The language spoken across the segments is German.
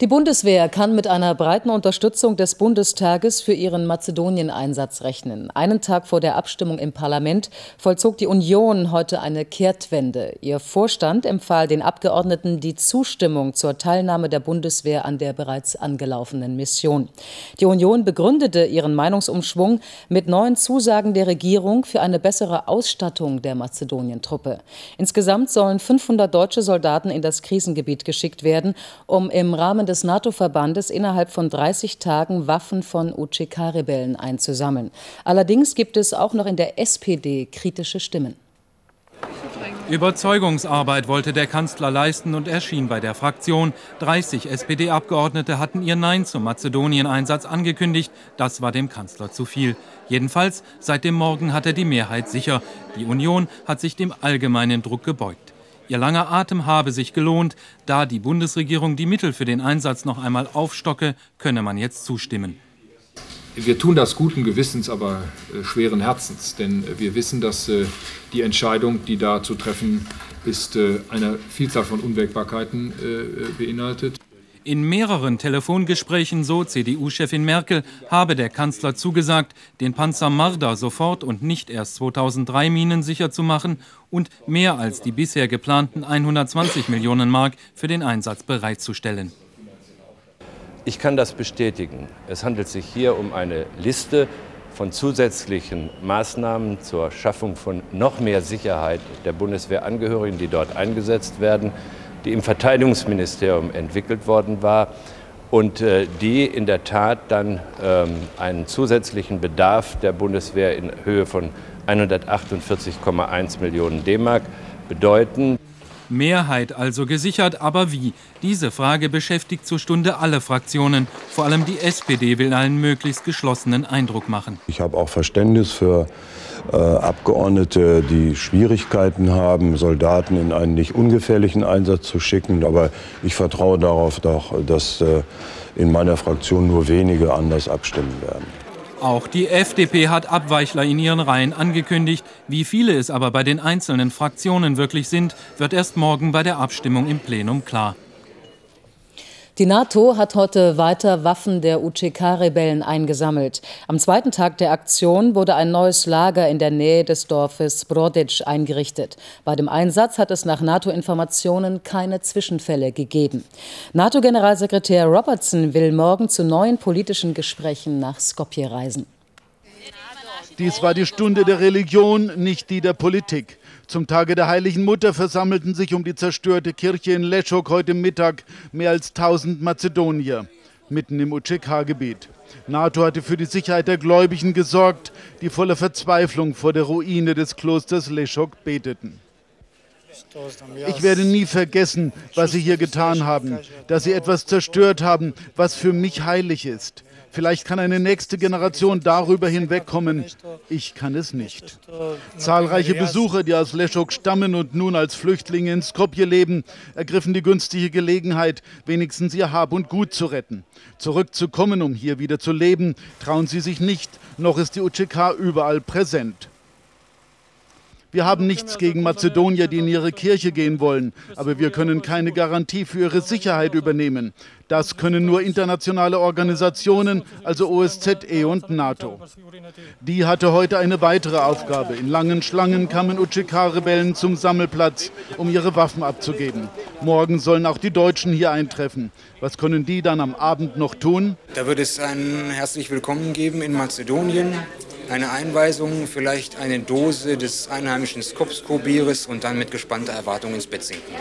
Die Bundeswehr kann mit einer breiten Unterstützung des Bundestages für ihren Mazedonien-Einsatz rechnen. Einen Tag vor der Abstimmung im Parlament vollzog die Union heute eine Kehrtwende. Ihr Vorstand empfahl den Abgeordneten die Zustimmung zur Teilnahme der Bundeswehr an der bereits angelaufenen Mission. Die Union begründete ihren Meinungsumschwung mit neuen Zusagen der Regierung für eine bessere Ausstattung der Mazedonien-Truppe. Insgesamt sollen 500 deutsche Soldaten in das Krisengebiet geschickt werden, um im Rahmen des NATO-Verbandes innerhalb von 30 Tagen Waffen von UCK-Rebellen einzusammeln. Allerdings gibt es auch noch in der SPD kritische Stimmen. Überzeugungsarbeit wollte der Kanzler leisten und erschien bei der Fraktion. 30 SPD-Abgeordnete hatten ihr Nein zum Mazedonien-Einsatz angekündigt. Das war dem Kanzler zu viel. Jedenfalls seit dem Morgen hat er die Mehrheit sicher. Die Union hat sich dem allgemeinen Druck gebeugt. Ihr langer Atem habe sich gelohnt. Da die Bundesregierung die Mittel für den Einsatz noch einmal aufstocke, könne man jetzt zustimmen. Wir tun das guten Gewissens, aber äh, schweren Herzens, denn wir wissen, dass äh, die Entscheidung, die da zu treffen ist, äh, eine Vielzahl von Unwägbarkeiten äh, beinhaltet. In mehreren Telefongesprächen, so CDU-Chefin Merkel, habe der Kanzler zugesagt, den Panzer Marder sofort und nicht erst 2003 minensicher zu machen und mehr als die bisher geplanten 120 Millionen Mark für den Einsatz bereitzustellen. Ich kann das bestätigen. Es handelt sich hier um eine Liste von zusätzlichen Maßnahmen zur Schaffung von noch mehr Sicherheit der Bundeswehrangehörigen, die dort eingesetzt werden die im Verteidigungsministerium entwickelt worden war und äh, die in der Tat dann ähm, einen zusätzlichen Bedarf der Bundeswehr in Höhe von 148,1 Millionen D-Mark bedeuten. Mehrheit also gesichert, aber wie? Diese Frage beschäftigt zur Stunde alle Fraktionen. Vor allem die SPD will einen möglichst geschlossenen Eindruck machen. Ich habe auch Verständnis für äh, Abgeordnete, die Schwierigkeiten haben, Soldaten in einen nicht ungefährlichen Einsatz zu schicken. Aber ich vertraue darauf, doch, dass äh, in meiner Fraktion nur wenige anders abstimmen werden. Auch die FDP hat Abweichler in ihren Reihen angekündigt. Wie viele es aber bei den einzelnen Fraktionen wirklich sind, wird erst morgen bei der Abstimmung im Plenum klar. Die NATO hat heute weiter Waffen der UCK-Rebellen eingesammelt. Am zweiten Tag der Aktion wurde ein neues Lager in der Nähe des Dorfes Brodic eingerichtet. Bei dem Einsatz hat es nach NATO-Informationen keine Zwischenfälle gegeben. NATO-Generalsekretär Robertson will morgen zu neuen politischen Gesprächen nach Skopje reisen. Dies war die Stunde der Religion, nicht die der Politik. Zum Tage der Heiligen Mutter versammelten sich um die zerstörte Kirche in Leschok heute Mittag mehr als 1000 Mazedonier, mitten im UCK-Gebiet. NATO hatte für die Sicherheit der Gläubigen gesorgt, die voller Verzweiflung vor der Ruine des Klosters Leschok beteten. Ich werde nie vergessen, was Sie hier getan haben, dass Sie etwas zerstört haben, was für mich heilig ist. Vielleicht kann eine nächste Generation darüber hinwegkommen. Ich kann es nicht. Zahlreiche Besucher, die aus Leschok stammen und nun als Flüchtlinge in Skopje leben, ergriffen die günstige Gelegenheit, wenigstens ihr Hab und Gut zu retten. Zurückzukommen, um hier wieder zu leben, trauen sie sich nicht, noch ist die UCK überall präsent. Wir haben nichts gegen Mazedonier, die in ihre Kirche gehen wollen, aber wir können keine Garantie für ihre Sicherheit übernehmen. Das können nur internationale Organisationen, also OSZE und NATO. Die hatte heute eine weitere Aufgabe. In langen Schlangen kamen UCK-Rebellen zum Sammelplatz, um ihre Waffen abzugeben. Morgen sollen auch die Deutschen hier eintreffen. Was können die dann am Abend noch tun? Da wird es ein herzlich willkommen geben in Mazedonien eine Einweisung, vielleicht eine Dose des einheimischen Skopsko-Bieres und dann mit gespannter Erwartung ins Bett sinken.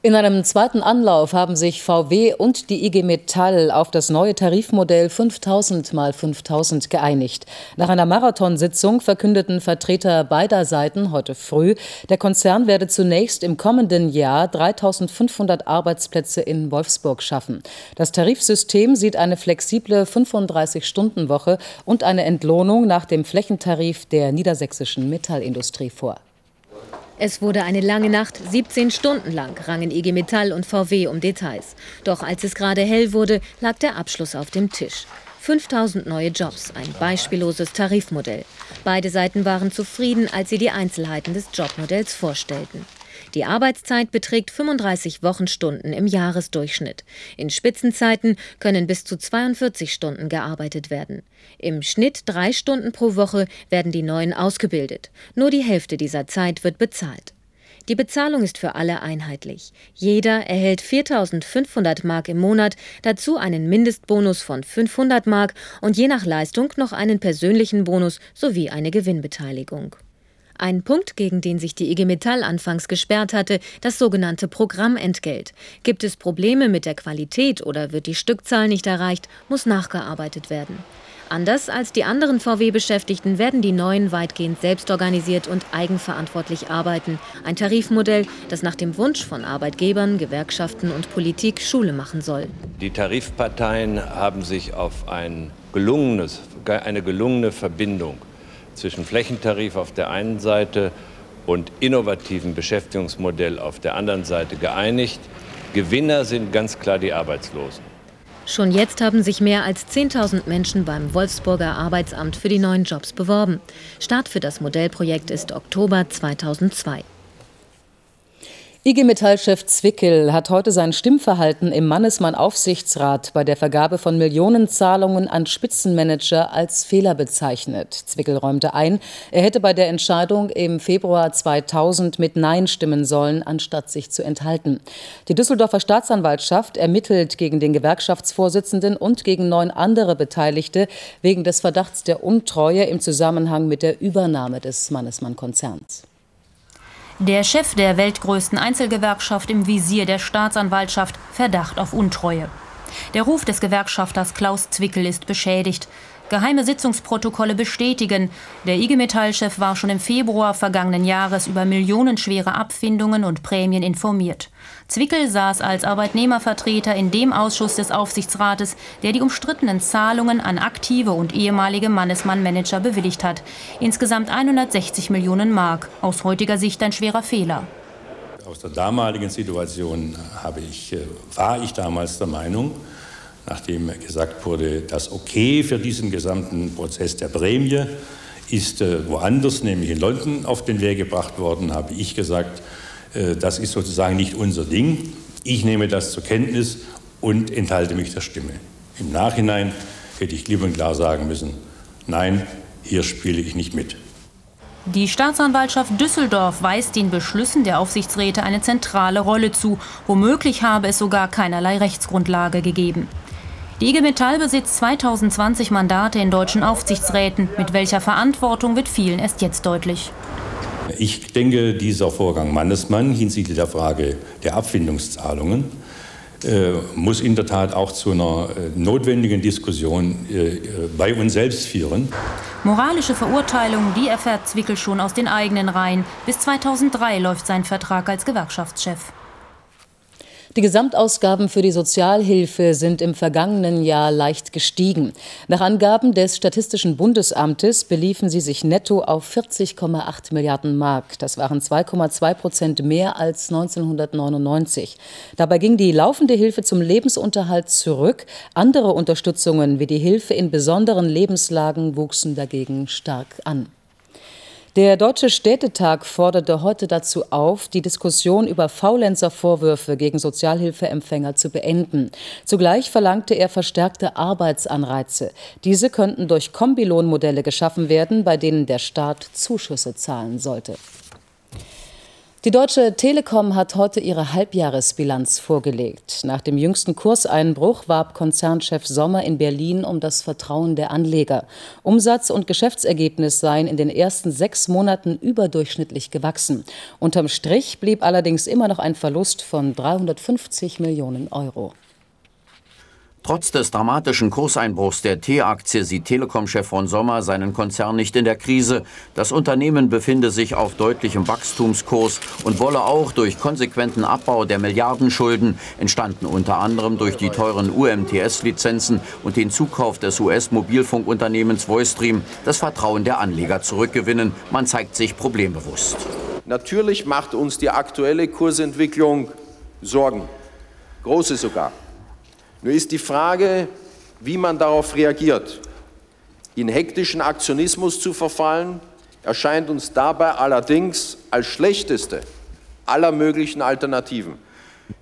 In einem zweiten Anlauf haben sich VW und die IG Metall auf das neue Tarifmodell 5000 mal 5000 geeinigt. Nach einer Marathonsitzung verkündeten Vertreter beider Seiten heute früh, der Konzern werde zunächst im kommenden Jahr 3500 Arbeitsplätze in Wolfsburg schaffen. Das Tarifsystem sieht eine flexible 35-Stunden-Woche und eine Entlohnung nach dem Flächentarif der niedersächsischen Metallindustrie vor. Es wurde eine lange Nacht, 17 Stunden lang rangen IG Metall und VW um Details. Doch als es gerade hell wurde, lag der Abschluss auf dem Tisch. 5000 neue Jobs, ein beispielloses Tarifmodell. Beide Seiten waren zufrieden, als sie die Einzelheiten des Jobmodells vorstellten. Die Arbeitszeit beträgt 35 Wochenstunden im Jahresdurchschnitt. In Spitzenzeiten können bis zu 42 Stunden gearbeitet werden. Im Schnitt drei Stunden pro Woche werden die Neuen ausgebildet. Nur die Hälfte dieser Zeit wird bezahlt. Die Bezahlung ist für alle einheitlich. Jeder erhält 4.500 Mark im Monat, dazu einen Mindestbonus von 500 Mark und je nach Leistung noch einen persönlichen Bonus sowie eine Gewinnbeteiligung. Ein Punkt, gegen den sich die IG Metall anfangs gesperrt hatte, das sogenannte Programmentgelt. Gibt es Probleme mit der Qualität oder wird die Stückzahl nicht erreicht, muss nachgearbeitet werden. Anders als die anderen VW-Beschäftigten werden die Neuen weitgehend selbstorganisiert und eigenverantwortlich arbeiten. Ein Tarifmodell, das nach dem Wunsch von Arbeitgebern, Gewerkschaften und Politik Schule machen soll. Die Tarifparteien haben sich auf ein gelungenes, eine gelungene Verbindung zwischen Flächentarif auf der einen Seite und innovativen Beschäftigungsmodell auf der anderen Seite geeinigt. Gewinner sind ganz klar die Arbeitslosen. Schon jetzt haben sich mehr als 10.000 Menschen beim Wolfsburger Arbeitsamt für die neuen Jobs beworben. Start für das Modellprojekt ist Oktober 2002. IG Metall-Chef Zwickel hat heute sein Stimmverhalten im Mannesmann-Aufsichtsrat bei der Vergabe von Millionenzahlungen an Spitzenmanager als Fehler bezeichnet. Zwickel räumte ein, er hätte bei der Entscheidung im Februar 2000 mit Nein stimmen sollen, anstatt sich zu enthalten. Die Düsseldorfer Staatsanwaltschaft ermittelt gegen den Gewerkschaftsvorsitzenden und gegen neun andere Beteiligte wegen des Verdachts der Untreue im Zusammenhang mit der Übernahme des Mannesmann-Konzerns. Der Chef der weltgrößten Einzelgewerkschaft im Visier der Staatsanwaltschaft Verdacht auf Untreue. Der Ruf des Gewerkschafters Klaus Zwickel ist beschädigt. Geheime Sitzungsprotokolle bestätigen, der IG Metall-Chef war schon im Februar vergangenen Jahres über millionenschwere Abfindungen und Prämien informiert. Zwickel saß als Arbeitnehmervertreter in dem Ausschuss des Aufsichtsrates, der die umstrittenen Zahlungen an aktive und ehemalige Mannesmann-Manager bewilligt hat. Insgesamt 160 Millionen Mark. Aus heutiger Sicht ein schwerer Fehler. Aus der damaligen Situation ich, äh, war ich damals der Meinung, nachdem gesagt wurde, das Okay für diesen gesamten Prozess der Prämie ist äh, woanders, nämlich in London, auf den Weg gebracht worden, habe ich gesagt, äh, das ist sozusagen nicht unser Ding. Ich nehme das zur Kenntnis und enthalte mich der Stimme. Im Nachhinein hätte ich klipp und klar sagen müssen, nein, hier spiele ich nicht mit. Die Staatsanwaltschaft Düsseldorf weist den Beschlüssen der Aufsichtsräte eine zentrale Rolle zu. Womöglich habe es sogar keinerlei Rechtsgrundlage gegeben. Die IG Metall besitzt 2020 Mandate in deutschen Aufsichtsräten. Mit welcher Verantwortung wird vielen erst jetzt deutlich. Ich denke, dieser Vorgang Mannesmann hinsichtlich der Frage der Abfindungszahlungen äh, muss in der Tat auch zu einer äh, notwendigen Diskussion äh, bei uns selbst führen. Moralische Verurteilung, die erfährt Zwickel schon aus den eigenen Reihen. Bis 2003 läuft sein Vertrag als Gewerkschaftschef. Die Gesamtausgaben für die Sozialhilfe sind im vergangenen Jahr leicht gestiegen. Nach Angaben des Statistischen Bundesamtes beliefen sie sich netto auf 40,8 Milliarden Mark. Das waren 2,2 Prozent mehr als 1999. Dabei ging die laufende Hilfe zum Lebensunterhalt zurück. Andere Unterstützungen wie die Hilfe in besonderen Lebenslagen wuchsen dagegen stark an. Der Deutsche Städtetag forderte heute dazu auf, die Diskussion über Faulenzervorwürfe gegen Sozialhilfeempfänger zu beenden. Zugleich verlangte er verstärkte Arbeitsanreize. Diese könnten durch Kombilohnmodelle geschaffen werden, bei denen der Staat Zuschüsse zahlen sollte. Die Deutsche Telekom hat heute ihre Halbjahresbilanz vorgelegt. Nach dem jüngsten Kurseinbruch warb Konzernchef Sommer in Berlin um das Vertrauen der Anleger. Umsatz und Geschäftsergebnis seien in den ersten sechs Monaten überdurchschnittlich gewachsen. Unterm Strich blieb allerdings immer noch ein Verlust von 350 Millionen Euro. Trotz des dramatischen Kurseinbruchs der T-Aktie sieht Telekom-Chef von Sommer seinen Konzern nicht in der Krise. Das Unternehmen befinde sich auf deutlichem Wachstumskurs und wolle auch durch konsequenten Abbau der Milliardenschulden, entstanden unter anderem durch die teuren UMTS-Lizenzen und den Zukauf des US-Mobilfunkunternehmens Voistream, das Vertrauen der Anleger zurückgewinnen. Man zeigt sich problembewusst. Natürlich macht uns die aktuelle Kursentwicklung Sorgen, große sogar. Nur ist die Frage, wie man darauf reagiert. In hektischen Aktionismus zu verfallen, erscheint uns dabei allerdings als schlechteste aller möglichen Alternativen.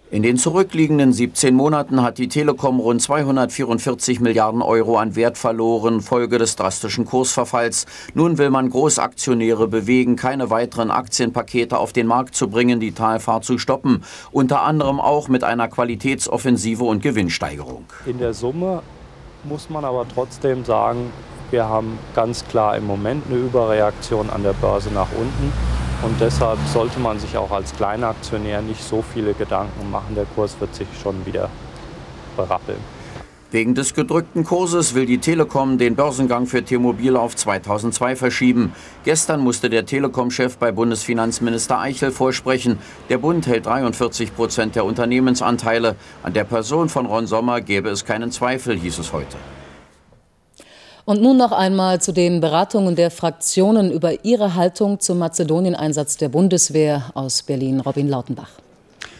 In den zurückliegenden 17 Monaten hat die Telekom rund 244 Milliarden Euro an Wert verloren, Folge des drastischen Kursverfalls. Nun will man Großaktionäre bewegen, keine weiteren Aktienpakete auf den Markt zu bringen, die Talfahrt zu stoppen. Unter anderem auch mit einer Qualitätsoffensive und Gewinnsteigerung. In der Summe muss man aber trotzdem sagen, wir haben ganz klar im Moment eine Überreaktion an der Börse nach unten. Und deshalb sollte man sich auch als kleiner Aktionär nicht so viele Gedanken machen. Der Kurs wird sich schon wieder berappeln. Wegen des gedrückten Kurses will die Telekom den Börsengang für T-Mobile auf 2002 verschieben. Gestern musste der Telekom-Chef bei Bundesfinanzminister Eichel vorsprechen. Der Bund hält 43 Prozent der Unternehmensanteile. An der Person von Ron Sommer gäbe es keinen Zweifel, hieß es heute. Und nun noch einmal zu den Beratungen der Fraktionen über ihre Haltung zum Mazedonien-Einsatz der Bundeswehr aus Berlin. Robin Lautenbach.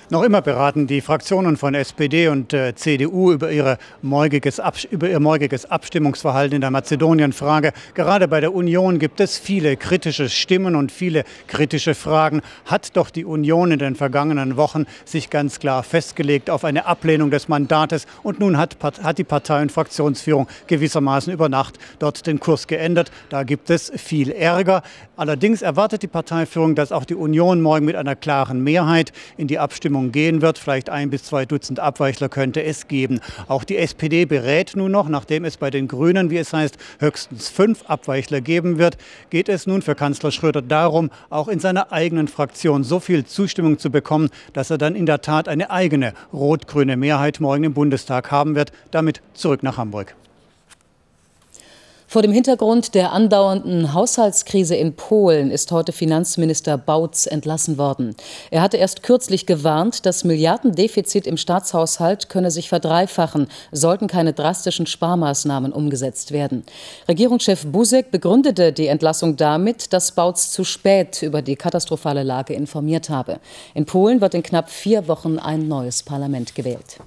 Noch immer beraten die Fraktionen von SPD und äh, CDU über, ihre morgiges über ihr morgiges Abstimmungsverhalten in der Mazedonien-Frage. Gerade bei der Union gibt es viele kritische Stimmen und viele kritische Fragen. Hat doch die Union in den vergangenen Wochen sich ganz klar festgelegt auf eine Ablehnung des Mandates und nun hat, hat die Partei- und Fraktionsführung gewissermaßen über Nacht dort den Kurs geändert. Da gibt es viel Ärger. Allerdings erwartet die Parteiführung, dass auch die Union morgen mit einer klaren Mehrheit in die Abstimmung Abstimmung gehen wird. Vielleicht ein bis zwei Dutzend Abweichler könnte es geben. Auch die SPD berät nun noch, nachdem es bei den Grünen, wie es heißt, höchstens fünf Abweichler geben wird, geht es nun für Kanzler Schröder darum, auch in seiner eigenen Fraktion so viel Zustimmung zu bekommen, dass er dann in der Tat eine eigene rot-grüne Mehrheit morgen im Bundestag haben wird. Damit zurück nach Hamburg. Vor dem Hintergrund der andauernden Haushaltskrise in Polen ist heute Finanzminister Bautz entlassen worden. Er hatte erst kürzlich gewarnt, das Milliardendefizit im Staatshaushalt könne sich verdreifachen, sollten keine drastischen Sparmaßnahmen umgesetzt werden. Regierungschef Buzek begründete die Entlassung damit, dass Bautz zu spät über die katastrophale Lage informiert habe. In Polen wird in knapp vier Wochen ein neues Parlament gewählt.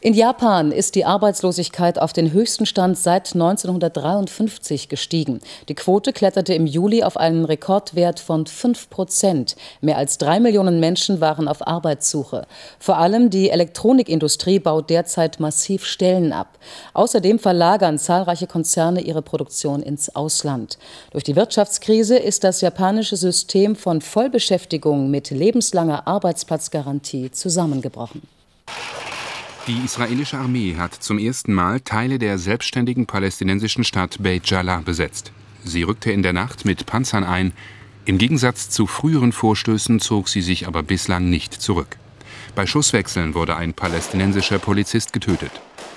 In Japan ist die Arbeitslosigkeit auf den höchsten Stand seit 1953 gestiegen. Die Quote kletterte im Juli auf einen Rekordwert von 5 Prozent. Mehr als drei Millionen Menschen waren auf Arbeitssuche. Vor allem die Elektronikindustrie baut derzeit massiv Stellen ab. Außerdem verlagern zahlreiche Konzerne ihre Produktion ins Ausland. Durch die Wirtschaftskrise ist das japanische System von Vollbeschäftigung mit lebenslanger Arbeitsplatzgarantie zusammengebrochen. Die israelische Armee hat zum ersten Mal Teile der selbstständigen palästinensischen Stadt Beit Jala besetzt. Sie rückte in der Nacht mit Panzern ein. Im Gegensatz zu früheren Vorstößen zog sie sich aber bislang nicht zurück. Bei Schusswechseln wurde ein palästinensischer Polizist getötet.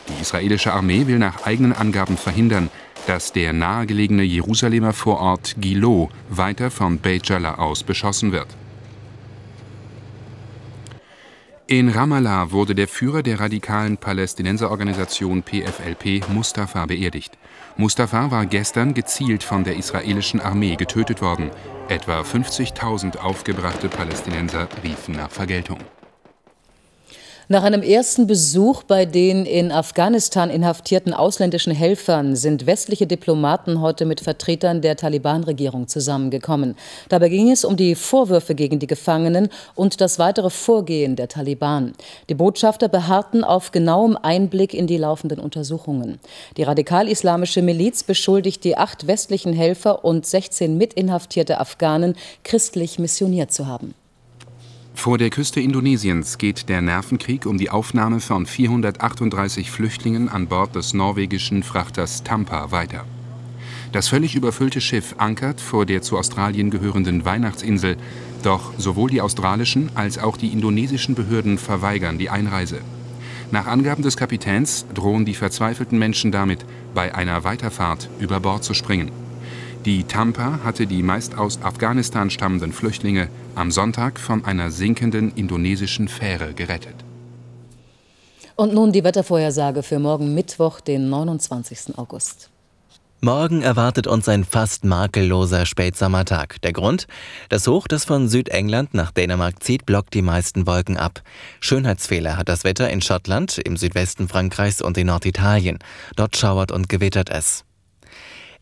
Die israelische Armee will nach eigenen Angaben verhindern, dass der nahegelegene Jerusalemer Vorort Gilo weiter von Beit Jala aus beschossen wird. In Ramallah wurde der Führer der radikalen Palästinenserorganisation PFLP Mustafa beerdigt. Mustafa war gestern gezielt von der israelischen Armee getötet worden. Etwa 50.000 aufgebrachte Palästinenser riefen nach Vergeltung. Nach einem ersten Besuch bei den in Afghanistan inhaftierten ausländischen Helfern sind westliche Diplomaten heute mit Vertretern der Taliban-Regierung zusammengekommen. Dabei ging es um die Vorwürfe gegen die Gefangenen und das weitere Vorgehen der Taliban. Die Botschafter beharrten auf genauem Einblick in die laufenden Untersuchungen. Die radikal-islamische Miliz beschuldigt die acht westlichen Helfer und 16 mitinhaftierte Afghanen, christlich missioniert zu haben. Vor der Küste Indonesiens geht der Nervenkrieg um die Aufnahme von 438 Flüchtlingen an Bord des norwegischen Frachters Tampa weiter. Das völlig überfüllte Schiff ankert vor der zu Australien gehörenden Weihnachtsinsel, doch sowohl die australischen als auch die indonesischen Behörden verweigern die Einreise. Nach Angaben des Kapitäns drohen die verzweifelten Menschen damit, bei einer Weiterfahrt über Bord zu springen. Die Tampa hatte die meist aus Afghanistan stammenden Flüchtlinge am Sonntag von einer sinkenden indonesischen Fähre gerettet. Und nun die Wettervorhersage für morgen Mittwoch, den 29. August. Morgen erwartet uns ein fast makelloser Spätsommertag. Der Grund? Das Hoch, das von Südengland nach Dänemark zieht, blockt die meisten Wolken ab. Schönheitsfehler hat das Wetter in Schottland, im Südwesten Frankreichs und in Norditalien. Dort schauert und gewittert es.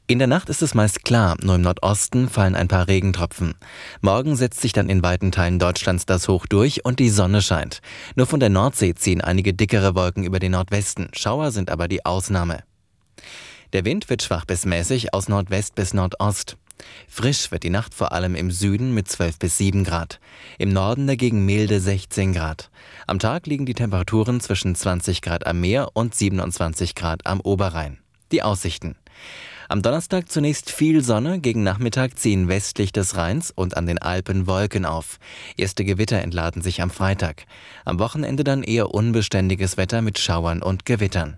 In der Nacht ist es meist klar, nur im Nordosten fallen ein paar Regentropfen. Morgen setzt sich dann in weiten Teilen Deutschlands das Hoch durch und die Sonne scheint. Nur von der Nordsee ziehen einige dickere Wolken über den Nordwesten. Schauer sind aber die Ausnahme. Der Wind wird schwach bis mäßig aus Nordwest bis Nordost. Frisch wird die Nacht vor allem im Süden mit 12 bis 7 Grad. Im Norden dagegen milde 16 Grad. Am Tag liegen die Temperaturen zwischen 20 Grad am Meer und 27 Grad am Oberrhein. Die Aussichten. Am Donnerstag zunächst viel Sonne, gegen Nachmittag ziehen westlich des Rheins und an den Alpen Wolken auf. Erste Gewitter entladen sich am Freitag. Am Wochenende dann eher unbeständiges Wetter mit Schauern und Gewittern.